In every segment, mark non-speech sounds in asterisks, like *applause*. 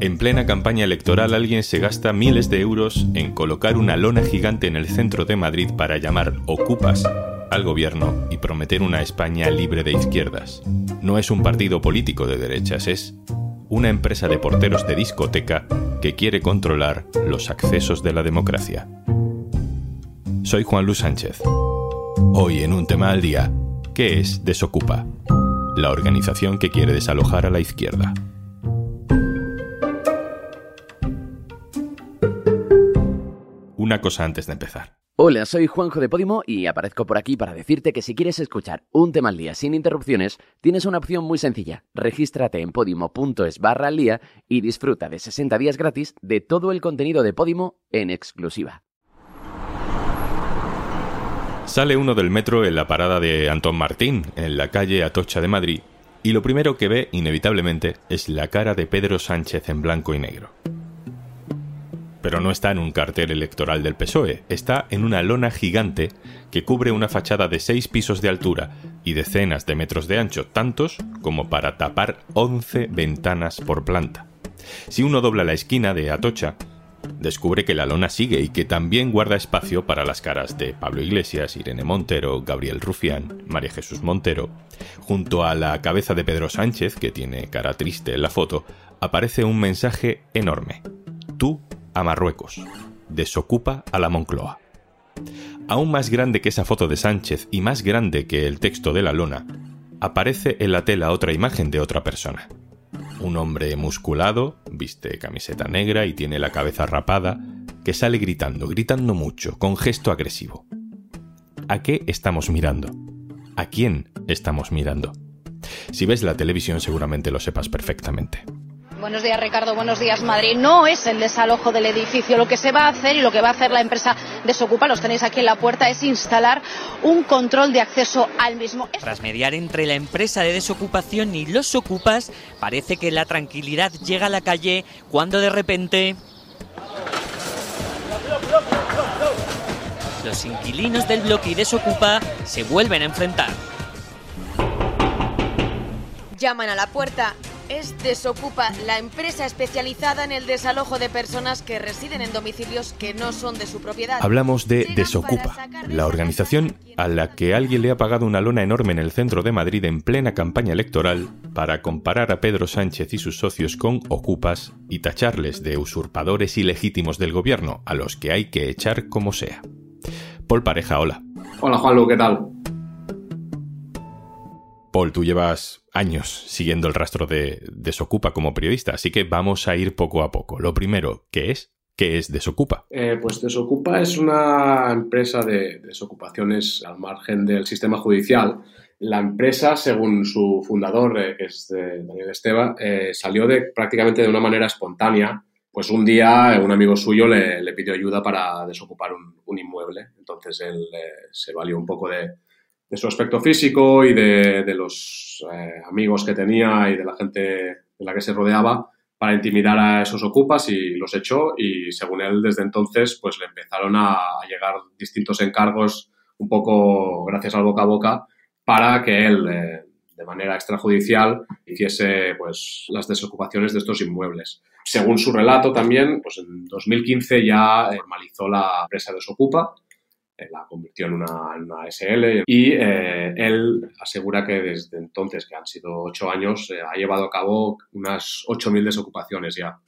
En plena campaña electoral alguien se gasta miles de euros en colocar una lona gigante en el centro de Madrid para llamar ocupas al gobierno y prometer una España libre de izquierdas. No es un partido político de derechas, es una empresa de porteros de discoteca que quiere controlar los accesos de la democracia. Soy Juan Luis Sánchez. Hoy en un tema al día, ¿qué es Desocupa? La organización que quiere desalojar a la izquierda. Una cosa antes de empezar. Hola, soy Juanjo de Podimo y aparezco por aquí para decirte que si quieres escuchar un tema al día sin interrupciones, tienes una opción muy sencilla. Regístrate en podimo.es barra al día y disfruta de 60 días gratis de todo el contenido de Podimo en exclusiva. Sale uno del metro en la parada de Antón Martín, en la calle Atocha de Madrid, y lo primero que ve, inevitablemente, es la cara de Pedro Sánchez en blanco y negro pero no está en un cartel electoral del PSOE, está en una lona gigante que cubre una fachada de seis pisos de altura y decenas de metros de ancho, tantos como para tapar 11 ventanas por planta. Si uno dobla la esquina de Atocha, descubre que la lona sigue y que también guarda espacio para las caras de Pablo Iglesias, Irene Montero, Gabriel Rufián, María Jesús Montero. Junto a la cabeza de Pedro Sánchez, que tiene cara triste en la foto, aparece un mensaje enorme. Tú a Marruecos. Desocupa a la Moncloa. Aún más grande que esa foto de Sánchez y más grande que el texto de la lona, aparece en la tela otra imagen de otra persona. Un hombre musculado, viste camiseta negra y tiene la cabeza rapada, que sale gritando, gritando mucho, con gesto agresivo. ¿A qué estamos mirando? ¿A quién estamos mirando? Si ves la televisión seguramente lo sepas perfectamente. Buenos días, Ricardo. Buenos días, Madrid. No es el desalojo del edificio. Lo que se va a hacer y lo que va a hacer la empresa Desocupa, los tenéis aquí en la puerta, es instalar un control de acceso al mismo. Tras mediar entre la empresa de desocupación y los ocupas, parece que la tranquilidad llega a la calle cuando de repente... Los inquilinos del bloque y Desocupa se vuelven a enfrentar. Llaman a la puerta es Desocupa, la empresa especializada en el desalojo de personas que residen en domicilios que no son de su propiedad. Hablamos de Desocupa, la organización a la que alguien le ha pagado una lona enorme en el centro de Madrid en plena campaña electoral para comparar a Pedro Sánchez y sus socios con Ocupas y tacharles de usurpadores ilegítimos del gobierno, a los que hay que echar como sea. Paul Pareja, hola. Hola Juanlu, ¿qué tal? Paul, tú llevas años siguiendo el rastro de Desocupa como periodista, así que vamos a ir poco a poco. Lo primero, ¿qué es? ¿Qué es Desocupa? Eh, pues Desocupa es una empresa de desocupaciones al margen del sistema judicial. La empresa, según su fundador, eh, que es Daniel Esteba, eh, salió de, prácticamente de una manera espontánea. Pues un día un amigo suyo le, pidió ayuda para desocupar un, inmueble. Entonces él se valió un poco de, de su aspecto físico y de, los eh, amigos que tenía y de la gente de la que se rodeaba para intimidar a esos ocupas y los echó y según él desde entonces pues le empezaron a, llegar distintos encargos un poco gracias al boca a boca para que él eh, de manera extrajudicial hiciese pues las desocupaciones de estos inmuebles. Según su relato también, pues en 2015 ya formalizó la empresa Desocupa eh, la convirtió en una, SL y eh, él asegura que desde entonces, que han sido ocho años, eh, ha llevado a cabo unas 8.000 desocupaciones ya.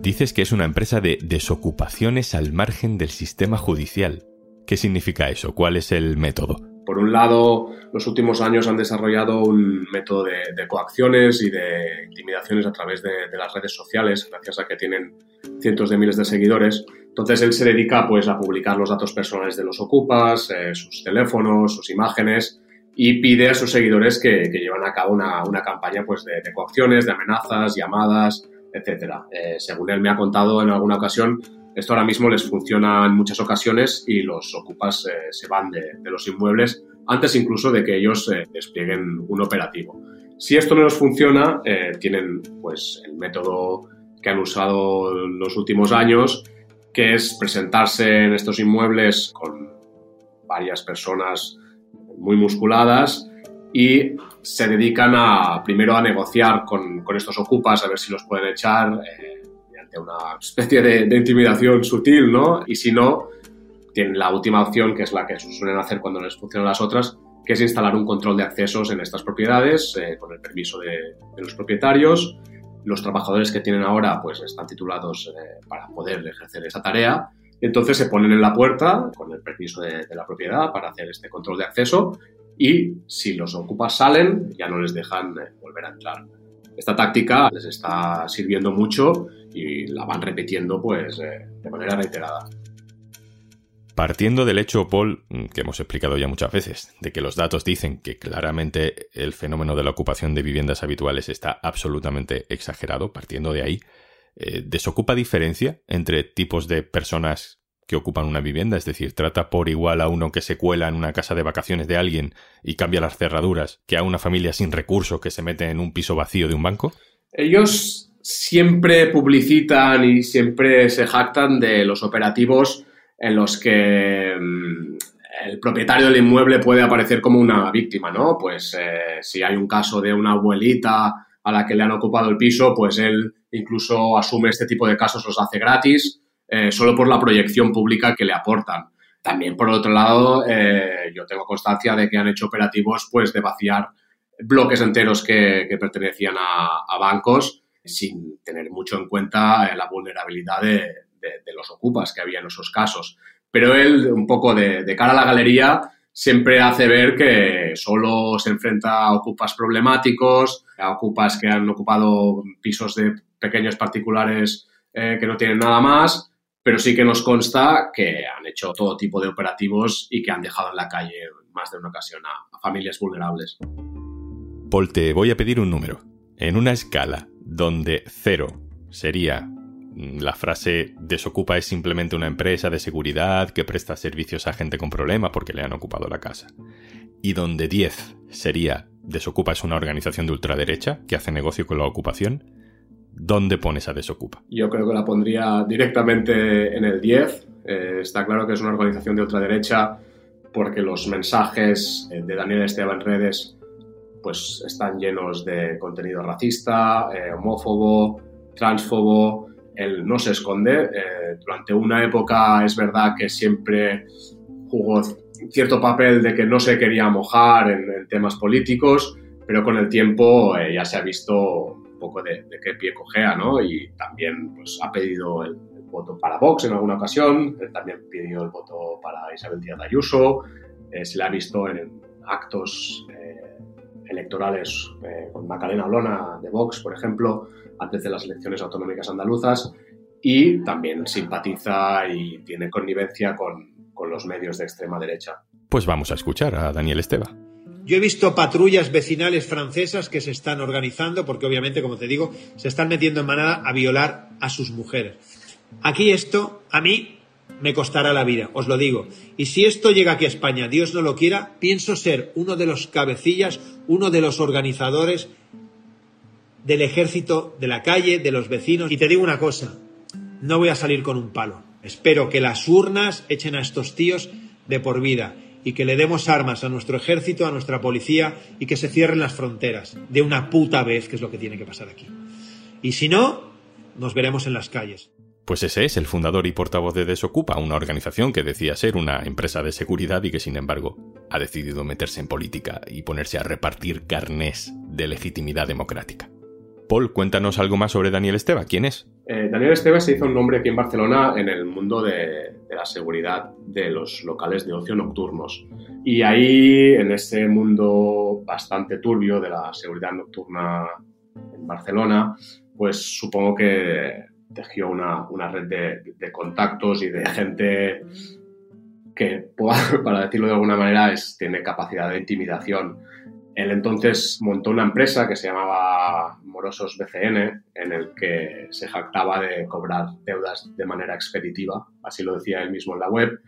Dices que es una empresa de desocupaciones al margen del sistema judicial. ¿Qué significa eso? ¿Cuál es el método? Por un lado, los últimos años han desarrollado un método de, coacciones y de intimidaciones a través de, las redes sociales, gracias a que tienen cientos de miles de seguidores. Entonces él se dedica pues, a publicar los datos personales de los ocupas, eh, sus teléfonos, sus imágenes y pide a sus seguidores que, llevan a cabo una, campaña pues, de, coacciones, de amenazas, llamadas, etc. Eh, según él me ha contado en alguna ocasión, esto ahora mismo les funciona en muchas ocasiones y los ocupas eh, se van de, los inmuebles antes incluso de que ellos desplieguen un operativo. Si esto no les funciona, tienen pues el método que han usado los últimos años que es presentarse en estos inmuebles con varias personas muy musculadas y se dedican a primero a negociar con, con estos ocupas a ver si los pueden echar eh, mediante una especie de, intimidación sutil, ¿no? Y si no, tienen la última opción, que es la que suelen hacer cuando les funcionan las otras, que es instalar un control de accesos en estas propiedades eh, con el permiso de, los propietarios. Los trabajadores que tienen ahora pues están titulados eh, para poder ejercer esa tarea. Entonces se ponen en la puerta con el permiso de, de la propiedad para hacer este control de acceso y si los ocupas salen ya no les dejan eh, volver a entrar. Esta táctica les está sirviendo mucho y la van repitiendo pues eh, de manera reiterada. Partiendo del hecho, Paul, que hemos explicado ya muchas veces, de que los datos dicen que claramente el fenómeno de la ocupación de viviendas habituales está absolutamente exagerado, partiendo de ahí, eh, ¿desocupa diferencia entre tipos de personas que ocupan una vivienda? Es decir, ¿trata por igual a uno que se cuela en una casa de vacaciones de alguien y cambia las cerraduras que a una familia sin recursos que se mete en un piso vacío de un banco? Ellos siempre publicitan y siempre se jactan de los operativos en los que mm, el propietario del inmueble puede aparecer como una víctima, ¿no? Pues eh, si hay un caso de una abuelita a la que le han ocupado el piso, pues él incluso asume este tipo de casos, los hace gratis, eh, solo por la proyección pública que le aportan. También, por otro lado, eh, yo tengo constancia de que han hecho operativos pues, de vaciar bloques enteros que, pertenecían a, bancos sin tener mucho en cuenta la vulnerabilidad de, de, los ocupas que había en esos casos. Pero él, un poco de, cara a la galería, siempre hace ver que solo se enfrenta a ocupas problemáticos, a ocupas que han ocupado pisos de pequeños particulares eh, que no tienen nada más, pero sí que nos consta que han hecho todo tipo de operativos y que han dejado en la calle más de una ocasión a, a familias vulnerables. Paul, te voy a pedir un número. En una escala donde cero sería la frase desocupa es simplemente una empresa de seguridad que presta servicios a gente con problemas porque le han ocupado la casa. Y donde 10 sería desocupa es una organización de ultraderecha que hace negocio con la ocupación, ¿dónde pones a desocupa? Yo creo que la pondría directamente en el 10. Eh, está claro que es una organización de ultraderecha porque los mensajes de Daniel Esteban redes pues están llenos de contenido racista, eh, homófobo, transfobo, él no se esconde. Eh, durante una época es verdad que siempre jugó cierto papel de que no se quería mojar en, temas políticos, pero con el tiempo eh, ya se ha visto un poco de, de, qué pie cojea, ¿no? Y también pues, ha pedido el, voto para Vox en alguna ocasión, él también pidió el voto para Isabel Díaz Ayuso, eh, se le ha visto en actos electorales eh, con Macarena Olona de Vox, por ejemplo, antes de las elecciones autonómicas andaluzas y también simpatiza y tiene connivencia con, con, los medios de extrema derecha. Pues vamos a escuchar a Daniel Esteba. Yo he visto patrullas vecinales francesas que se están organizando porque obviamente, como te digo, se están metiendo en manada a violar a sus mujeres. Aquí esto, a mí, me costará la vida, os lo digo. Y si esto llega aquí a España, Dios no lo quiera, pienso ser uno de los cabecillas, uno de los organizadores del ejército de la calle, de los vecinos. Y te digo una cosa, no voy a salir con un palo. Espero que las urnas echen a estos tíos de por vida y que le demos armas a nuestro ejército, a nuestra policía y que se cierren las fronteras de una puta vez, que es lo que tiene que pasar aquí. Y si no, nos veremos en las calles. Pues ese es el fundador y portavoz de Desocupa, una organización que decía ser una empresa de seguridad y que sin embargo ha decidido meterse en política y ponerse a repartir carnés de legitimidad democrática. Paul, cuéntanos algo más sobre Daniel Esteba. ¿Quién es? Eh, Daniel Esteba se hizo un nombre aquí en Barcelona en el mundo de, de, la seguridad de los locales de ocio nocturnos. Y ahí, en ese mundo bastante turbio de la seguridad nocturna en Barcelona, pues supongo que tejió una, una red de, de, contactos y de gente que, *laughs* para decirlo de alguna manera, es, tiene capacidad de intimidación. Él entonces montó una empresa que se llamaba Morosos BCN, en el que se jactaba de cobrar deudas de manera expeditiva, así lo decía él mismo en la web,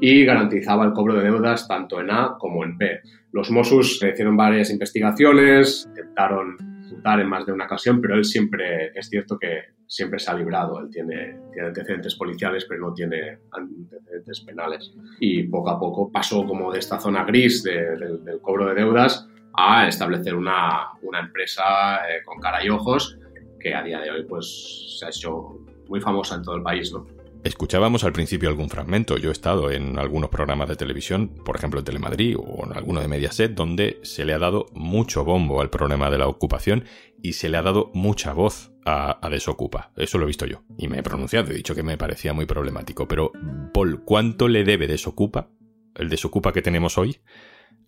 y garantizaba el cobro de deudas tanto en A como en B. Los Mossos hicieron varias investigaciones, intentaron en más de una ocasión, pero él siempre, es cierto que siempre se ha librado. Él tiene, tiene antecedentes policiales, pero no tiene antecedentes penales. Y poco a poco pasó como de esta zona gris de, de, del cobro de deudas a establecer una, empresa eh, con cara y ojos que a día de hoy pues se ha hecho muy famosa en todo el país, ¿no? Escuchábamos al principio algún fragmento. Yo he estado en algunos programas de televisión, por ejemplo en Telemadrid o en alguno de Mediaset, donde se le ha dado mucho bombo al problema de la ocupación y se le ha dado mucha voz a, Desocupa. Eso lo he visto yo. Y me he pronunciado, he dicho que me parecía muy problemático. Pero, Paul, ¿cuánto le debe Desocupa, el Desocupa que tenemos hoy,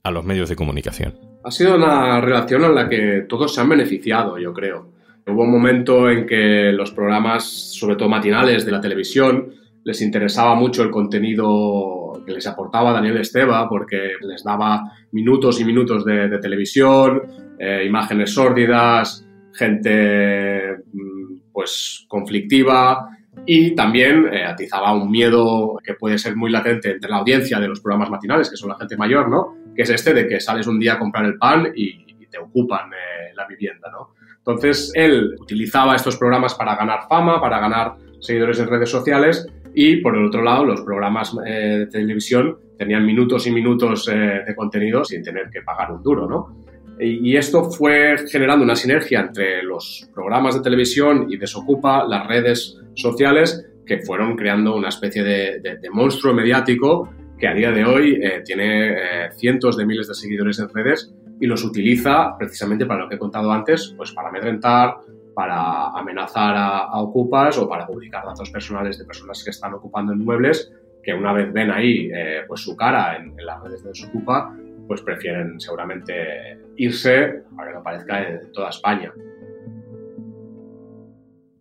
a los medios de comunicación? Ha sido una relación en la que todos se han beneficiado, yo creo. Hubo un momento en que los programas, sobre todo matinales de la televisión, les interesaba mucho el contenido que les aportaba Daniel Esteba porque les daba minutos y minutos de, televisión, eh, imágenes sórdidas, gente mm, pues conflictiva y también eh, atizaba un miedo que puede ser muy latente entre la audiencia de los programas matinales, que son la gente mayor, ¿no? Que es este de que sales un día a comprar el pan y, te ocupan eh, la vivienda, ¿no? Entonces, él utilizaba estos programas para ganar fama, para ganar seguidores en redes sociales y, por el otro lado, los programas eh, de televisión tenían minutos y minutos eh, de contenido sin tener que pagar un duro, ¿no? Y, esto fue generando una sinergia entre los programas de televisión y Desocupa, las redes sociales, que fueron creando una especie de, monstruo mediático que a día de hoy eh, tiene cientos de miles de seguidores en redes y los utiliza precisamente para lo que he contado antes, pues para amedrentar, para amenazar a, ocupas o para publicar datos personales de personas que están ocupando inmuebles que una vez ven ahí eh, pues su cara en, las redes de Desocupa, pues prefieren seguramente irse para que no aparezca en toda España.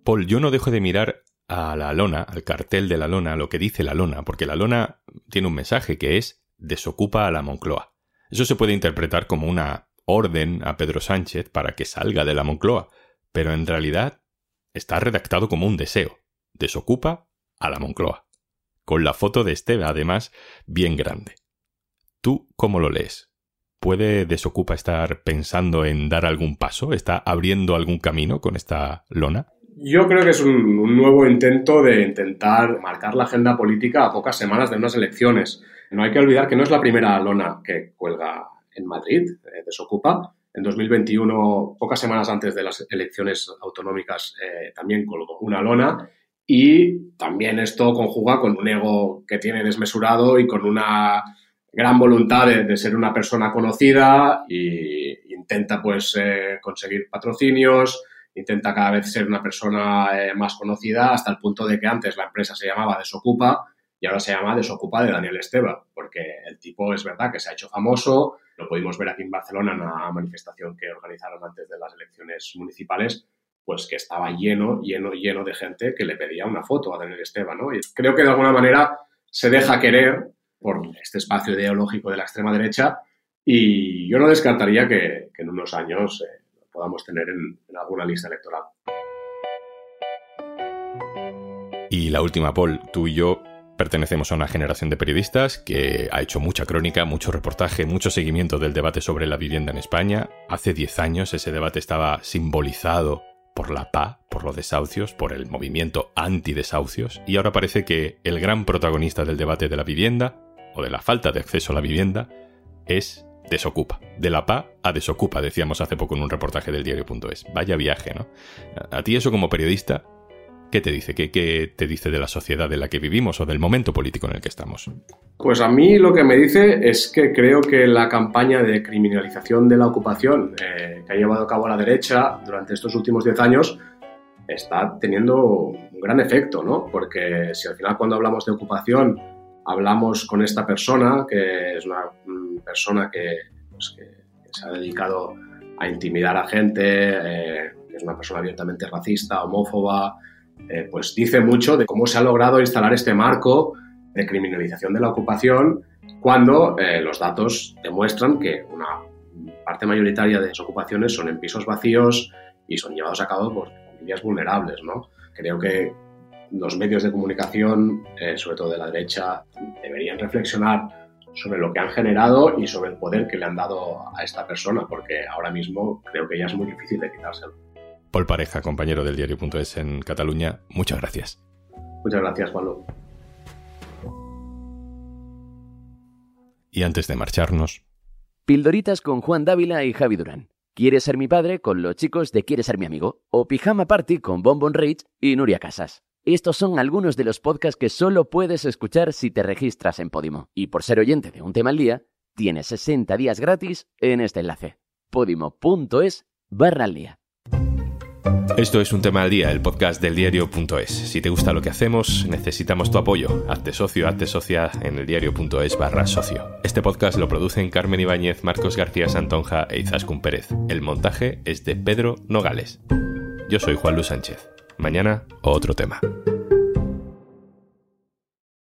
Paul, yo no dejo de mirar a la lona, al cartel de la lona, lo que dice la lona, porque la lona tiene un mensaje que es desocupa a la Moncloa. Eso se puede interpretar como una orden a Pedro Sánchez para que salga de la Moncloa, pero en realidad está redactado como un deseo. Desocupa a la Moncloa. Con la foto de Esteve, además, bien grande. ¿Tú cómo lo lees? ¿Puede Desocupa estar pensando en dar algún paso? ¿Está abriendo algún camino con esta lona? Yo creo que es un, un, nuevo intento de intentar marcar la agenda política a pocas semanas de unas elecciones. No hay que olvidar que no es la primera lona que cuelga en Madrid, eh, desocupa. En 2021, pocas semanas antes de las elecciones autonómicas, eh, también colgó una lona y también esto conjuga con un ego que tiene desmesurado y con una gran voluntad de, ser una persona conocida e intenta pues eh, conseguir patrocinios, intenta cada vez ser una persona más conocida hasta el punto de que antes la empresa se llamaba Desocupa y ahora se llama Desocupa de Daniel Esteba, porque el tipo es verdad que se ha hecho famoso, lo pudimos ver aquí en Barcelona en una manifestación que organizaron antes de las elecciones municipales, pues que estaba lleno, lleno, lleno de gente que le pedía una foto a Daniel Esteba, ¿no? Y creo que de alguna manera se deja querer por este espacio ideológico de la extrema derecha y yo no descartaría que, en unos años eh, podamos tener en alguna lista electoral. Y la última, Paul, tú y yo Pertenecemos a una generación de periodistas que ha hecho mucha crónica, mucho reportaje, mucho seguimiento del debate sobre la vivienda en España. Hace 10 años ese debate estaba simbolizado por la PA, por los desahucios, por el movimiento anti-desahucios, y ahora parece que el gran protagonista del debate de la vivienda, o de la falta de acceso a la vivienda, es desocupa. De la PA a desocupa, decíamos hace poco en un reportaje del diario.es. Vaya viaje, ¿no? A ti eso como periodista ¿Qué te dice? ¿Qué, te dice de la sociedad en la que vivimos o del momento político en el que estamos? Pues a mí lo que me dice es que creo que la campaña de criminalización de la ocupación eh, que ha llevado a cabo la derecha durante estos últimos 10 años está teniendo un gran efecto, ¿no? Porque si al final cuando hablamos de ocupación hablamos con esta persona, que es una persona pues, que, se ha dedicado a intimidar a gente, eh, es una persona abiertamente racista, homófoba, eh, pues dice mucho de cómo se ha logrado instalar este marco de criminalización de la ocupación cuando eh, los datos demuestran que una parte mayoritaria de las ocupaciones son en pisos vacíos y son llevados a cabo por familias vulnerables. ¿no? Creo que los medios de comunicación, eh, sobre todo de la derecha, deberían reflexionar sobre lo que han generado y sobre el poder que le han dado a esta persona, porque ahora mismo creo que ya es muy difícil de quitárselo. Paul Pareja, compañero del diario.es en Cataluña, muchas gracias. Muchas gracias, Pablo. Y antes de marcharnos, Pildoritas con Juan Dávila y Javi Durán. ¿Quieres ser mi padre? con los chicos de Quieres ser mi amigo. O Pijama Party con Bonbon Rage y Nuria Casas. Estos son algunos de los podcasts que solo puedes escuchar si te registras en Podimo. Y por ser oyente de un tema al día, tienes 60 días gratis en este enlace. podimo.es barra al día. Esto es un tema al día, el podcast del diario.es. Si te gusta lo que hacemos, necesitamos tu apoyo. Hazte socio, hazte socia en el diario.es barra socio. Este podcast lo producen Carmen Ibáñez, Marcos García Santonja e Izaskun Pérez. El montaje es de Pedro Nogales. Yo soy Juan Luis Sánchez. Mañana, otro tema.